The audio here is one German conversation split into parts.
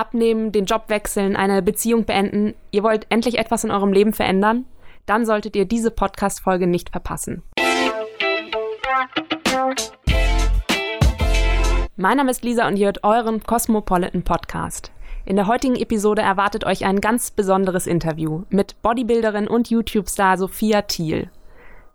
abnehmen, den Job wechseln, eine Beziehung beenden, ihr wollt endlich etwas in eurem Leben verändern, dann solltet ihr diese Podcast-Folge nicht verpassen. Mein Name ist Lisa und ihr hört euren Cosmopolitan Podcast. In der heutigen Episode erwartet euch ein ganz besonderes Interview mit Bodybuilderin und YouTube-Star Sophia Thiel.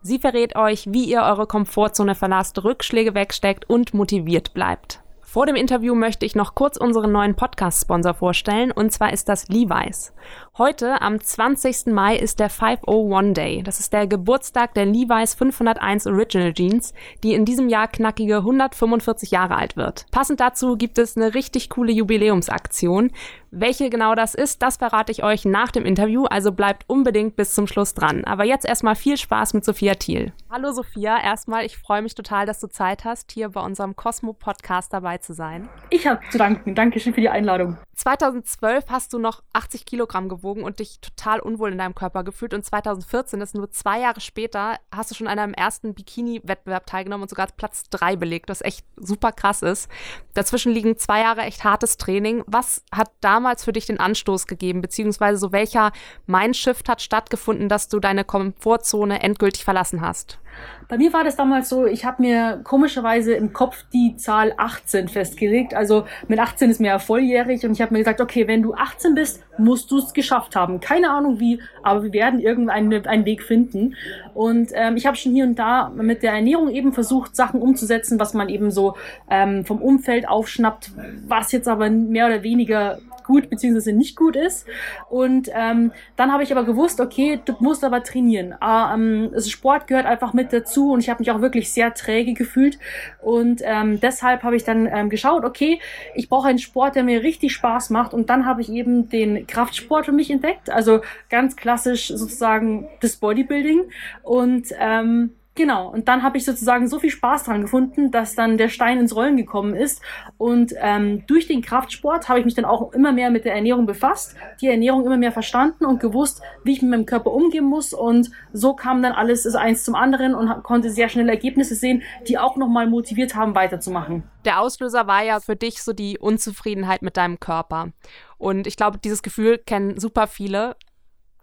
Sie verrät euch, wie ihr eure Komfortzone verlasst, Rückschläge wegsteckt und motiviert bleibt. Vor dem Interview möchte ich noch kurz unseren neuen Podcast-Sponsor vorstellen, und zwar ist das Levi's. Heute, am 20. Mai, ist der 501 Day. Das ist der Geburtstag der Levi's 501 Original Jeans, die in diesem Jahr knackige 145 Jahre alt wird. Passend dazu gibt es eine richtig coole Jubiläumsaktion. Welche genau das ist, das verrate ich euch nach dem Interview, also bleibt unbedingt bis zum Schluss dran. Aber jetzt erstmal viel Spaß mit Sophia Thiel. Hallo Sophia, erstmal, ich freue mich total, dass du Zeit hast, hier bei unserem Cosmo-Podcast dabei zu sein. Ich habe zu danken. Dankeschön für die Einladung. 2012 hast du noch 80 Kilogramm gewogen und dich total unwohl in deinem Körper gefühlt. Und 2014, das ist nur zwei Jahre später, hast du schon an einem ersten Bikini-Wettbewerb teilgenommen und sogar Platz drei belegt, was echt super krass ist. Dazwischen liegen zwei Jahre echt hartes Training. Was hat damals für dich den Anstoß gegeben? Beziehungsweise so welcher Mindshift hat stattgefunden, dass du deine Komfortzone endgültig verlassen hast? Bei mir war das damals so, ich habe mir komischerweise im Kopf die Zahl 18 festgelegt. Also mit 18 ist mir ja volljährig und ich habe mir gesagt, okay, wenn du 18 bist, musst du es geschafft haben. Keine Ahnung wie, aber wir werden irgendeinen einen Weg finden. Und ähm, ich habe schon hier und da mit der Ernährung eben versucht, Sachen umzusetzen, was man eben so ähm, vom Umfeld aufschnappt, was jetzt aber mehr oder weniger gut beziehungsweise nicht gut ist. Und ähm, dann habe ich aber gewusst, okay, du musst aber trainieren. Äh, ähm, also Sport gehört einfach mit dazu und ich habe mich auch wirklich sehr träge gefühlt. Und ähm, deshalb habe ich dann ähm, geschaut, okay, ich brauche einen Sport, der mir richtig Spaß macht. Und dann habe ich eben den Kraftsport für mich entdeckt. Also ganz klassisch sozusagen das Bodybuilding. Und ähm, Genau, und dann habe ich sozusagen so viel Spaß dran gefunden, dass dann der Stein ins Rollen gekommen ist. Und ähm, durch den Kraftsport habe ich mich dann auch immer mehr mit der Ernährung befasst, die Ernährung immer mehr verstanden und gewusst, wie ich mit meinem Körper umgehen muss. Und so kam dann alles ist eins zum anderen und konnte sehr schnell Ergebnisse sehen, die auch nochmal motiviert haben, weiterzumachen. Der Auslöser war ja für dich so die Unzufriedenheit mit deinem Körper. Und ich glaube, dieses Gefühl kennen super viele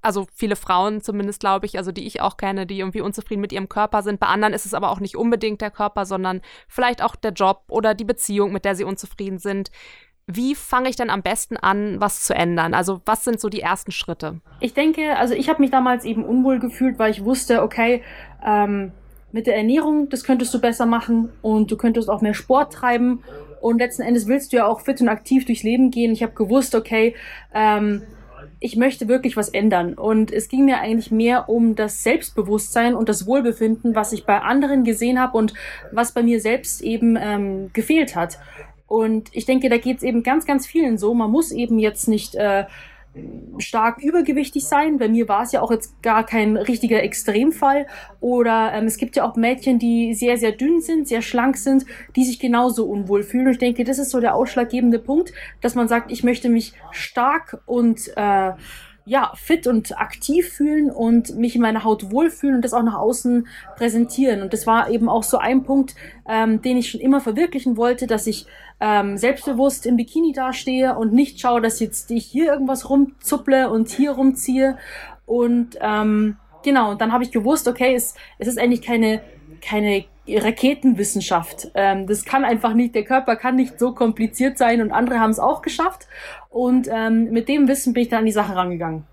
also viele Frauen zumindest, glaube ich, also die ich auch kenne, die irgendwie unzufrieden mit ihrem Körper sind. Bei anderen ist es aber auch nicht unbedingt der Körper, sondern vielleicht auch der Job oder die Beziehung, mit der sie unzufrieden sind. Wie fange ich denn am besten an, was zu ändern? Also was sind so die ersten Schritte? Ich denke, also ich habe mich damals eben unwohl gefühlt, weil ich wusste, okay, ähm, mit der Ernährung, das könntest du besser machen und du könntest auch mehr Sport treiben und letzten Endes willst du ja auch fit und aktiv durchs Leben gehen. Ich habe gewusst, okay, ähm, ich möchte wirklich was ändern. Und es ging mir eigentlich mehr um das Selbstbewusstsein und das Wohlbefinden, was ich bei anderen gesehen habe und was bei mir selbst eben ähm, gefehlt hat. Und ich denke, da geht es eben ganz, ganz vielen so. Man muss eben jetzt nicht äh, stark übergewichtig sein. Bei mir war es ja auch jetzt gar kein richtiger Extremfall. Oder ähm, es gibt ja auch Mädchen, die sehr, sehr dünn sind, sehr schlank sind, die sich genauso unwohl fühlen. Und ich denke, das ist so der ausschlaggebende Punkt, dass man sagt, ich möchte mich stark und äh, ja, fit und aktiv fühlen und mich in meiner Haut wohlfühlen und das auch nach außen präsentieren. Und das war eben auch so ein Punkt, ähm, den ich schon immer verwirklichen wollte, dass ich ähm, selbstbewusst im Bikini dastehe und nicht schaue, dass jetzt ich hier irgendwas rumzupple und hier rumziehe. Und ähm, genau, und dann habe ich gewusst, okay, es, es ist eigentlich keine, keine Raketenwissenschaft. Ähm, das kann einfach nicht, der Körper kann nicht so kompliziert sein und andere haben es auch geschafft. Und ähm, mit dem Wissen bin ich dann an die Sache rangegangen.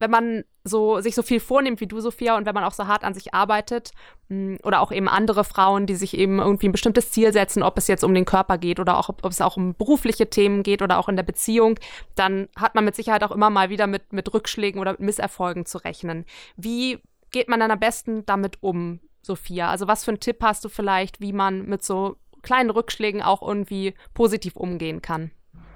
Wenn man so sich so viel vornimmt wie du, Sophia, und wenn man auch so hart an sich arbeitet, mh, oder auch eben andere Frauen, die sich eben irgendwie ein bestimmtes Ziel setzen, ob es jetzt um den Körper geht oder auch ob es auch um berufliche Themen geht oder auch in der Beziehung, dann hat man mit Sicherheit auch immer mal wieder mit, mit Rückschlägen oder mit Misserfolgen zu rechnen. Wie geht man dann am besten damit um? Sophia? Also was für einen Tipp hast du vielleicht, wie man mit so kleinen Rückschlägen auch irgendwie positiv umgehen kann?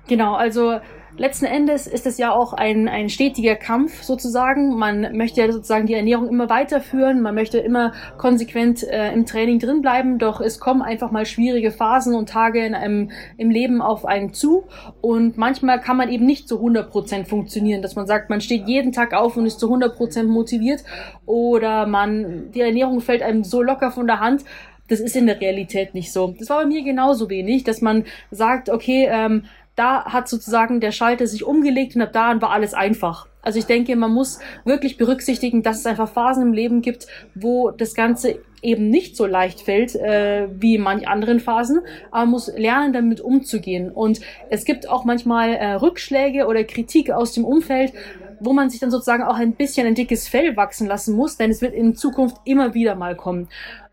Genau, also letzten Endes ist es ja auch ein, ein stetiger Kampf sozusagen. Man möchte ja sozusagen die Ernährung immer weiterführen, man möchte immer konsequent äh, im Training drin bleiben, doch es kommen einfach mal schwierige Phasen und Tage in einem, im Leben auf einen zu und manchmal kann man eben nicht zu 100% funktionieren, dass man sagt, man steht jeden Tag auf und ist zu 100% motiviert oder man, die Ernährung fällt einem so locker von der Hand, das ist in der Realität nicht so. Das war bei mir genauso wenig, dass man sagt, okay, ähm, da hat sozusagen der Schalter sich umgelegt und ab da war alles einfach. Also ich denke, man muss wirklich berücksichtigen, dass es einfach Phasen im Leben gibt, wo das Ganze eben nicht so leicht fällt äh, wie in manch anderen Phasen, aber man muss lernen, damit umzugehen. Und es gibt auch manchmal äh, Rückschläge oder Kritik aus dem Umfeld, wo man sich dann sozusagen auch ein bisschen ein dickes Fell wachsen lassen muss, denn es wird in Zukunft immer wieder mal kommen.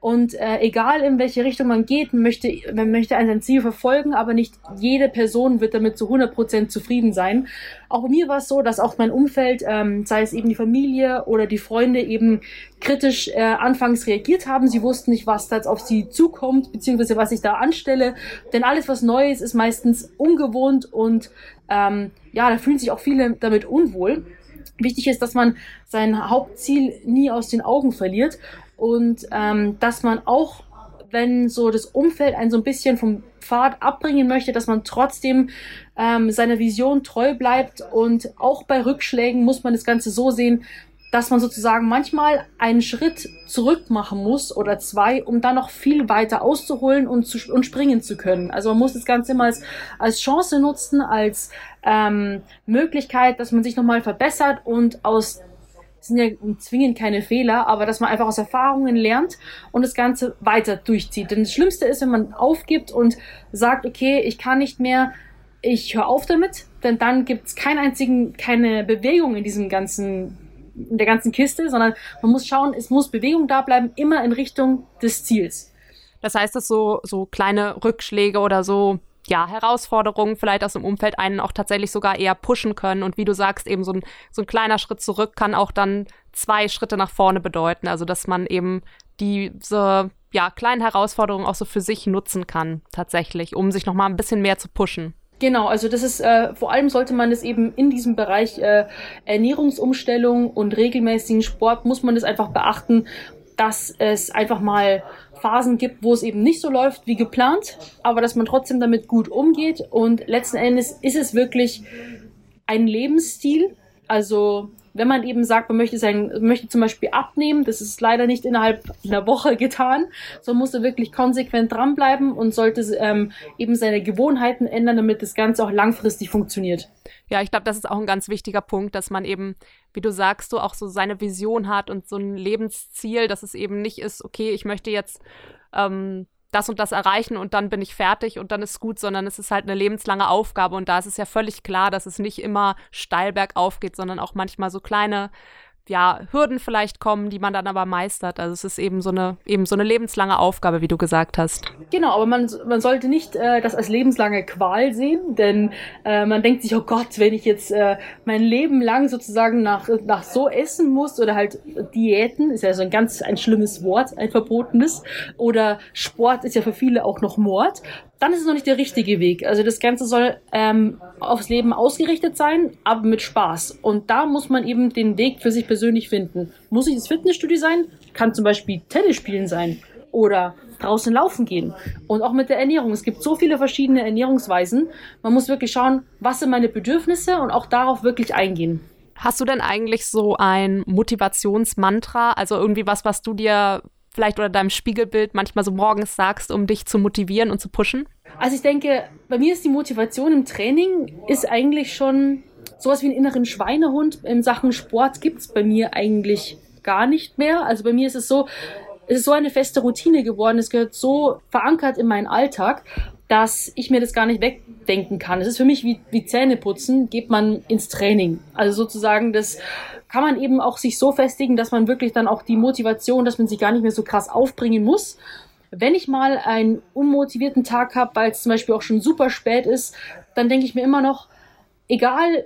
Und äh, egal in welche Richtung man geht, man möchte, man möchte ein Ziel verfolgen, aber nicht jede Person wird damit zu 100% zufrieden sein. Auch bei mir war es so, dass auch mein Umfeld, ähm, sei es eben die Familie oder die Freunde, eben kritisch äh, anfangs reagiert haben. Sie wussten nicht, was da auf sie zukommt, beziehungsweise was ich da anstelle. Denn alles, was neu ist, ist meistens ungewohnt und ähm, ja, da fühlen sich auch viele damit unwohl. Wichtig ist, dass man sein Hauptziel nie aus den Augen verliert und ähm, dass man auch, wenn so das Umfeld einen so ein bisschen vom Pfad abbringen möchte, dass man trotzdem ähm, seiner Vision treu bleibt und auch bei Rückschlägen muss man das Ganze so sehen, dass man sozusagen manchmal einen Schritt zurück machen muss oder zwei, um dann noch viel weiter auszuholen und, zu, und springen zu können. Also man muss das Ganze immer als, als Chance nutzen, als ähm, Möglichkeit, dass man sich nochmal verbessert und aus sind ja zwingend keine Fehler, aber dass man einfach aus Erfahrungen lernt und das Ganze weiter durchzieht. Denn das Schlimmste ist, wenn man aufgibt und sagt, okay, ich kann nicht mehr, ich höre auf damit, denn dann gibt es keinen einzigen, keine Bewegung in diesem ganzen, in der ganzen Kiste, sondern man muss schauen, es muss Bewegung da bleiben, immer in Richtung des Ziels. Das heißt, dass so, so kleine Rückschläge oder so ja, Herausforderungen vielleicht aus dem Umfeld einen auch tatsächlich sogar eher pushen können. Und wie du sagst, eben so ein, so ein kleiner Schritt zurück kann auch dann zwei Schritte nach vorne bedeuten. Also, dass man eben diese ja, kleinen Herausforderungen auch so für sich nutzen kann, tatsächlich, um sich nochmal ein bisschen mehr zu pushen. Genau, also das ist äh, vor allem sollte man es eben in diesem Bereich äh, Ernährungsumstellung und regelmäßigen Sport muss man das einfach beachten, dass es einfach mal Phasen gibt, wo es eben nicht so läuft wie geplant, aber dass man trotzdem damit gut umgeht. Und letzten Endes ist es wirklich ein Lebensstil. Also wenn man eben sagt, man möchte sein, möchte zum Beispiel abnehmen, das ist leider nicht innerhalb einer Woche getan, so muss er wirklich konsequent dranbleiben und sollte ähm, eben seine Gewohnheiten ändern, damit das Ganze auch langfristig funktioniert. Ja, ich glaube, das ist auch ein ganz wichtiger Punkt, dass man eben, wie du sagst, so auch so seine Vision hat und so ein Lebensziel, dass es eben nicht ist, okay, ich möchte jetzt ähm, das und das erreichen und dann bin ich fertig und dann ist gut, sondern es ist halt eine lebenslange Aufgabe und da ist es ja völlig klar, dass es nicht immer steil bergauf geht, sondern auch manchmal so kleine ja, Hürden vielleicht kommen, die man dann aber meistert. Also es ist eben so eine, eben so eine lebenslange Aufgabe, wie du gesagt hast. Genau, aber man, man sollte nicht äh, das als lebenslange Qual sehen, denn äh, man denkt sich, oh Gott, wenn ich jetzt äh, mein Leben lang sozusagen nach, nach so essen muss oder halt Diäten, ist ja so ein ganz ein schlimmes Wort, ein verbotenes, oder Sport ist ja für viele auch noch Mord, dann ist es noch nicht der richtige Weg. Also das Ganze soll ähm, aufs Leben ausgerichtet sein, aber mit Spaß. Und da muss man eben den Weg für sich persönlich finden. Muss ich das Fitnessstudio sein? Kann zum Beispiel Tennis spielen sein oder draußen laufen gehen. Und auch mit der Ernährung. Es gibt so viele verschiedene Ernährungsweisen. Man muss wirklich schauen, was sind meine Bedürfnisse und auch darauf wirklich eingehen. Hast du denn eigentlich so ein Motivationsmantra, also irgendwie was, was du dir vielleicht oder deinem Spiegelbild manchmal so morgens sagst, um dich zu motivieren und zu pushen? Also ich denke, bei mir ist die Motivation im Training ist eigentlich schon sowas wie einen inneren Schweinehund. In Sachen Sport gibt es bei mir eigentlich gar nicht mehr. Also bei mir ist es so, es ist so eine feste Routine geworden, es gehört so verankert in meinen Alltag, dass ich mir das gar nicht wegdenken kann. Es ist für mich wie, wie Zähneputzen, geht man ins Training. Also sozusagen das kann man eben auch sich so festigen, dass man wirklich dann auch die Motivation, dass man sich gar nicht mehr so krass aufbringen muss. Wenn ich mal einen unmotivierten Tag habe, weil es zum Beispiel auch schon super spät ist, dann denke ich mir immer noch, egal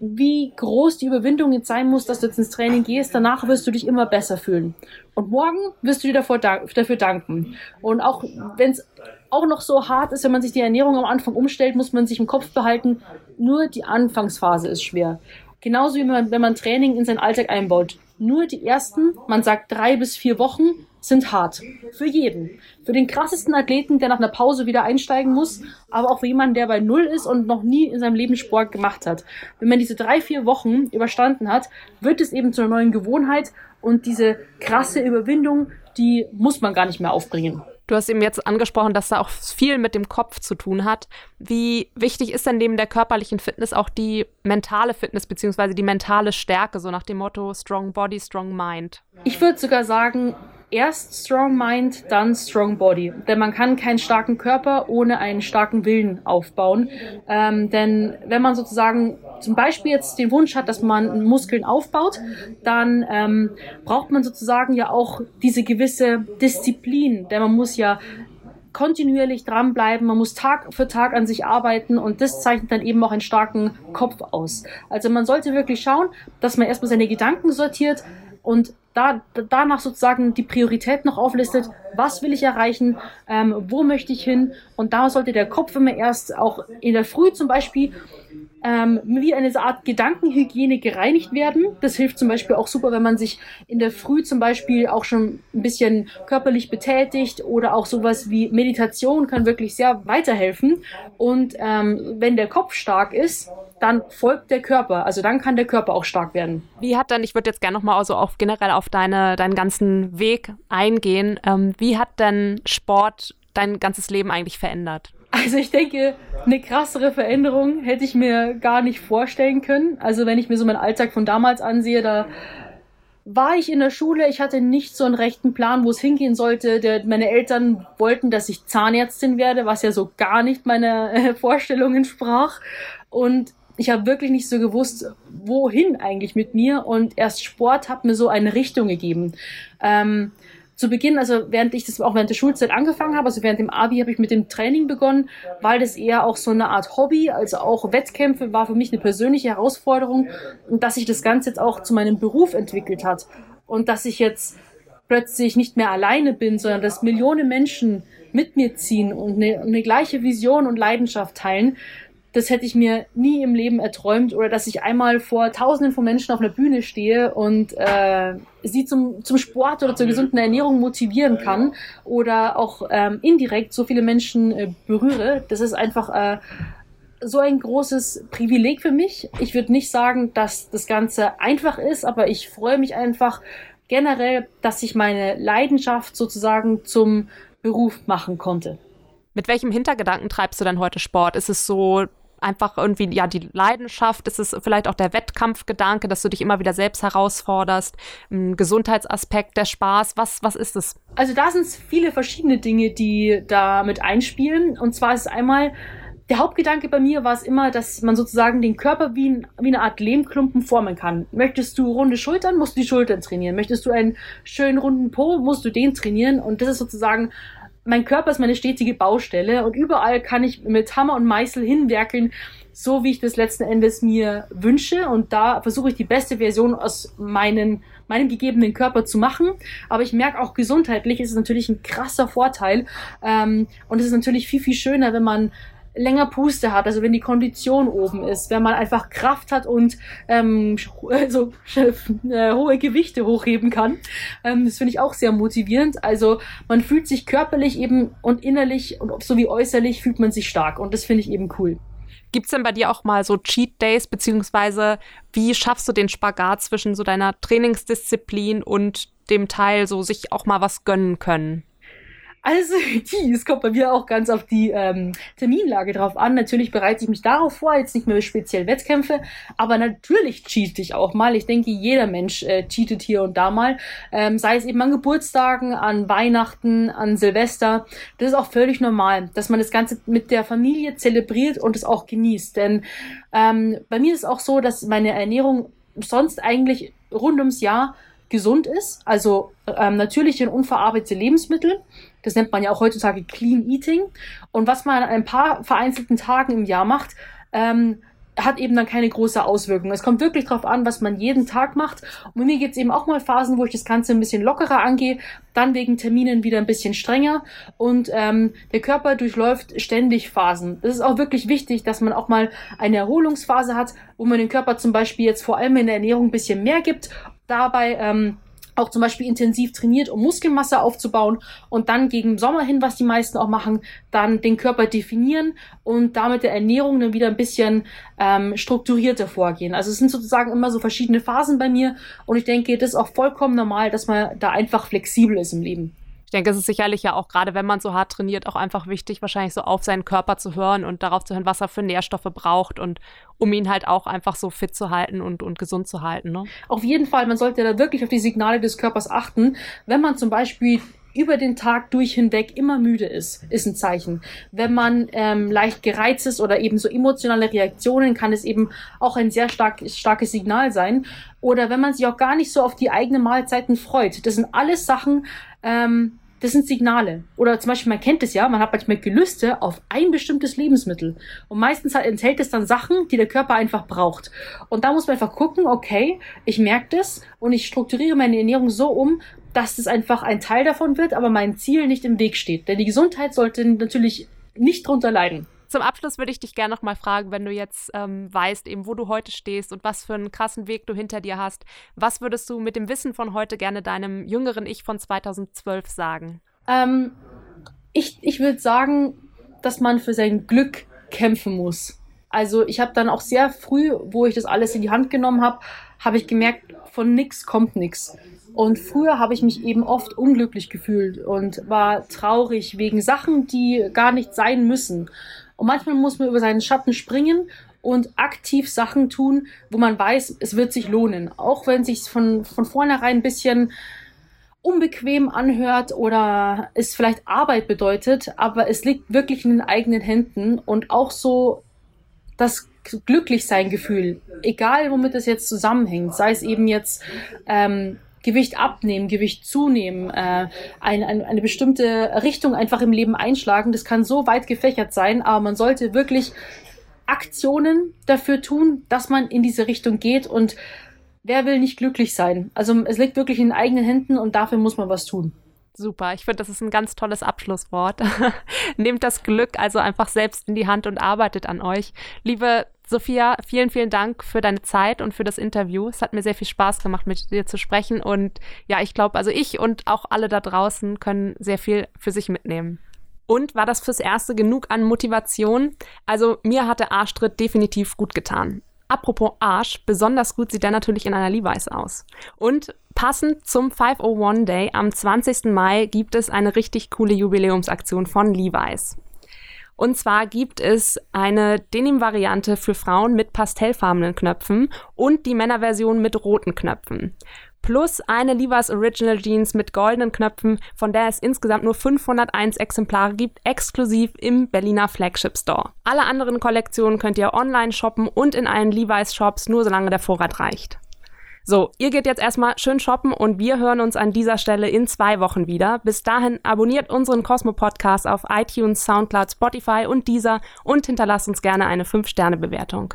wie groß die Überwindung jetzt sein muss, dass du jetzt ins Training gehst, danach wirst du dich immer besser fühlen. Und morgen wirst du dir davor, dafür danken. Und auch wenn es auch noch so hart ist, wenn man sich die Ernährung am Anfang umstellt, muss man sich im Kopf behalten, nur die Anfangsphase ist schwer. Genauso wie man, wenn man Training in seinen Alltag einbaut. Nur die ersten, man sagt drei bis vier Wochen, sind hart. Für jeden. Für den krassesten Athleten, der nach einer Pause wieder einsteigen muss, aber auch für jemanden, der bei Null ist und noch nie in seinem Leben Sport gemacht hat. Wenn man diese drei, vier Wochen überstanden hat, wird es eben zu einer neuen Gewohnheit und diese krasse Überwindung, die muss man gar nicht mehr aufbringen. Du hast eben jetzt angesprochen, dass da auch viel mit dem Kopf zu tun hat. Wie wichtig ist denn neben der körperlichen Fitness auch die mentale Fitness beziehungsweise die mentale Stärke, so nach dem Motto Strong Body, Strong Mind? Ich würde sogar sagen, erst Strong Mind, dann Strong Body. Denn man kann keinen starken Körper ohne einen starken Willen aufbauen. Ähm, denn wenn man sozusagen zum Beispiel jetzt den Wunsch hat, dass man Muskeln aufbaut, dann ähm, braucht man sozusagen ja auch diese gewisse Disziplin. Denn man muss ja kontinuierlich dranbleiben, man muss Tag für Tag an sich arbeiten und das zeichnet dann eben auch einen starken Kopf aus. Also man sollte wirklich schauen, dass man erstmal seine Gedanken sortiert und da, danach sozusagen die Priorität noch auflistet, was will ich erreichen, ähm, wo möchte ich hin und da sollte der Kopf immer erst auch in der Früh zum Beispiel ähm, wie eine Art Gedankenhygiene gereinigt werden. Das hilft zum Beispiel auch super, wenn man sich in der Früh zum Beispiel auch schon ein bisschen körperlich betätigt oder auch sowas wie Meditation kann wirklich sehr weiterhelfen. Und ähm, wenn der Kopf stark ist, dann folgt der Körper. Also dann kann der Körper auch stark werden. Wie hat denn, ich würde jetzt gerne nochmal also auf generell auf deine, deinen ganzen Weg eingehen. Ähm, wie hat denn Sport dein ganzes Leben eigentlich verändert? Also ich denke, eine krassere Veränderung hätte ich mir gar nicht vorstellen können. Also wenn ich mir so meinen Alltag von damals ansehe, da war ich in der Schule, ich hatte nicht so einen rechten Plan, wo es hingehen sollte. Der, meine Eltern wollten, dass ich Zahnärztin werde, was ja so gar nicht meiner äh, Vorstellung entsprach. Und ich habe wirklich nicht so gewusst, wohin eigentlich mit mir. Und erst Sport hat mir so eine Richtung gegeben. Ähm, zu Beginn, also während ich das auch während der Schulzeit angefangen habe, also während dem Abi habe ich mit dem Training begonnen, weil das eher auch so eine Art Hobby, also auch Wettkämpfe war für mich eine persönliche Herausforderung und dass sich das Ganze jetzt auch zu meinem Beruf entwickelt hat und dass ich jetzt plötzlich nicht mehr alleine bin, sondern dass Millionen Menschen mit mir ziehen und eine, eine gleiche Vision und Leidenschaft teilen, das hätte ich mir nie im Leben erträumt oder dass ich einmal vor Tausenden von Menschen auf einer Bühne stehe und äh, sie zum, zum Sport oder zur gesunden Ernährung motivieren kann oder auch ähm, indirekt so viele Menschen äh, berühre. Das ist einfach äh, so ein großes Privileg für mich. Ich würde nicht sagen, dass das Ganze einfach ist, aber ich freue mich einfach generell, dass ich meine Leidenschaft sozusagen zum Beruf machen konnte. Mit welchem Hintergedanken treibst du dann heute Sport? Ist es so, einfach irgendwie, ja, die Leidenschaft, ist es vielleicht auch der Wettkampfgedanke, dass du dich immer wieder selbst herausforderst, ein Gesundheitsaspekt, der Spaß, was, was ist es? Also da sind es viele verschiedene Dinge, die da mit einspielen. Und zwar ist es einmal, der Hauptgedanke bei mir war es immer, dass man sozusagen den Körper wie, ein, wie eine Art Lehmklumpen formen kann. Möchtest du runde Schultern, musst du die Schultern trainieren. Möchtest du einen schönen runden Po, musst du den trainieren. Und das ist sozusagen mein Körper ist meine stetige Baustelle und überall kann ich mit Hammer und Meißel hinwerkeln, so wie ich das letzten Endes mir wünsche. Und da versuche ich die beste Version aus meinen, meinem gegebenen Körper zu machen. Aber ich merke auch gesundheitlich ist es natürlich ein krasser Vorteil. Ähm, und es ist natürlich viel, viel schöner, wenn man länger Puste hat, also wenn die Kondition oben ist, wenn man einfach Kraft hat und ähm, also, äh, hohe Gewichte hochheben kann. Ähm, das finde ich auch sehr motivierend. Also man fühlt sich körperlich eben und innerlich und sowie äußerlich fühlt man sich stark und das finde ich eben cool. Gibt es denn bei dir auch mal so Cheat Days, beziehungsweise wie schaffst du den Spagat zwischen so deiner Trainingsdisziplin und dem Teil, so sich auch mal was gönnen können? Also, es kommt bei mir auch ganz auf die ähm, Terminlage drauf an. Natürlich bereite ich mich darauf vor, jetzt nicht mehr speziell Wettkämpfe, aber natürlich cheat ich auch mal. Ich denke, jeder Mensch äh, cheatet hier und da mal. Ähm, sei es eben an Geburtstagen, an Weihnachten, an Silvester. Das ist auch völlig normal, dass man das Ganze mit der Familie zelebriert und es auch genießt. Denn ähm, bei mir ist es auch so, dass meine Ernährung sonst eigentlich rund ums Jahr gesund ist, also ähm, natürliche und unverarbeitete Lebensmittel. Das nennt man ja auch heutzutage Clean Eating. Und was man an ein paar vereinzelten Tagen im Jahr macht, ähm, hat eben dann keine große Auswirkung. Es kommt wirklich darauf an, was man jeden Tag macht. Und mir gibt es eben auch mal Phasen, wo ich das Ganze ein bisschen lockerer angehe, dann wegen Terminen wieder ein bisschen strenger. Und ähm, der Körper durchläuft ständig Phasen. Das ist auch wirklich wichtig, dass man auch mal eine Erholungsphase hat, wo man dem Körper zum Beispiel jetzt vor allem in der Ernährung ein bisschen mehr gibt dabei ähm, auch zum Beispiel intensiv trainiert, um Muskelmasse aufzubauen und dann gegen Sommer hin, was die meisten auch machen, dann den Körper definieren und damit der Ernährung dann wieder ein bisschen ähm, strukturierter vorgehen. Also es sind sozusagen immer so verschiedene Phasen bei mir und ich denke, das ist auch vollkommen normal, dass man da einfach flexibel ist im Leben. Ich denke, es ist sicherlich ja auch gerade, wenn man so hart trainiert, auch einfach wichtig, wahrscheinlich so auf seinen Körper zu hören und darauf zu hören, was er für Nährstoffe braucht und um ihn halt auch einfach so fit zu halten und, und gesund zu halten. Ne? Auf jeden Fall, man sollte da wirklich auf die Signale des Körpers achten. Wenn man zum Beispiel über den Tag durch hinweg immer müde ist, ist ein Zeichen. Wenn man ähm, leicht gereizt ist oder eben so emotionale Reaktionen, kann es eben auch ein sehr stark, starkes Signal sein. Oder wenn man sich auch gar nicht so auf die eigenen Mahlzeiten freut. Das sind alles Sachen, ähm, das sind Signale. Oder zum Beispiel, man kennt es ja, man hat manchmal Gelüste auf ein bestimmtes Lebensmittel. Und meistens enthält es dann Sachen, die der Körper einfach braucht. Und da muss man einfach gucken, okay, ich merke das und ich strukturiere meine Ernährung so um, dass es einfach ein Teil davon wird, aber mein Ziel nicht im Weg steht. Denn die Gesundheit sollte natürlich nicht drunter leiden. Zum Abschluss würde ich dich gerne noch mal fragen, wenn du jetzt ähm, weißt, eben wo du heute stehst und was für einen krassen Weg du hinter dir hast, was würdest du mit dem Wissen von heute gerne deinem jüngeren Ich von 2012 sagen? Ähm, ich ich würde sagen, dass man für sein Glück kämpfen muss. Also ich habe dann auch sehr früh, wo ich das alles in die Hand genommen habe, habe ich gemerkt, von nichts kommt nichts. Und früher habe ich mich eben oft unglücklich gefühlt und war traurig wegen Sachen, die gar nicht sein müssen. Und manchmal muss man über seinen Schatten springen und aktiv Sachen tun, wo man weiß, es wird sich lohnen. Auch wenn es sich von, von vornherein ein bisschen unbequem anhört oder es vielleicht Arbeit bedeutet, aber es liegt wirklich in den eigenen Händen und auch so das Glücklichsein-Gefühl, egal womit es jetzt zusammenhängt, sei es eben jetzt ähm, Gewicht abnehmen, Gewicht zunehmen, äh, ein, ein, eine bestimmte Richtung einfach im Leben einschlagen. Das kann so weit gefächert sein, aber man sollte wirklich Aktionen dafür tun, dass man in diese Richtung geht und wer will nicht glücklich sein? Also es liegt wirklich in eigenen Händen und dafür muss man was tun. Super, ich finde, das ist ein ganz tolles Abschlusswort. Nehmt das Glück also einfach selbst in die Hand und arbeitet an euch. Liebe Sophia, vielen, vielen Dank für deine Zeit und für das Interview. Es hat mir sehr viel Spaß gemacht, mit dir zu sprechen. Und ja, ich glaube, also ich und auch alle da draußen können sehr viel für sich mitnehmen. Und war das fürs Erste genug an Motivation? Also mir hat der Arschtritt definitiv gut getan. Apropos Arsch, besonders gut sieht der natürlich in einer Levi's aus. Und passend zum 501 Day am 20. Mai gibt es eine richtig coole Jubiläumsaktion von Levi's. Und zwar gibt es eine Denim-Variante für Frauen mit pastellfarbenen Knöpfen und die Männerversion mit roten Knöpfen. Plus eine Levi's Original Jeans mit goldenen Knöpfen, von der es insgesamt nur 501 Exemplare gibt, exklusiv im Berliner Flagship Store. Alle anderen Kollektionen könnt ihr online shoppen und in allen Levi's Shops, nur solange der Vorrat reicht. So, ihr geht jetzt erstmal schön shoppen und wir hören uns an dieser Stelle in zwei Wochen wieder. Bis dahin abonniert unseren Cosmo Podcast auf iTunes, Soundcloud, Spotify und dieser und hinterlasst uns gerne eine 5-Sterne-Bewertung.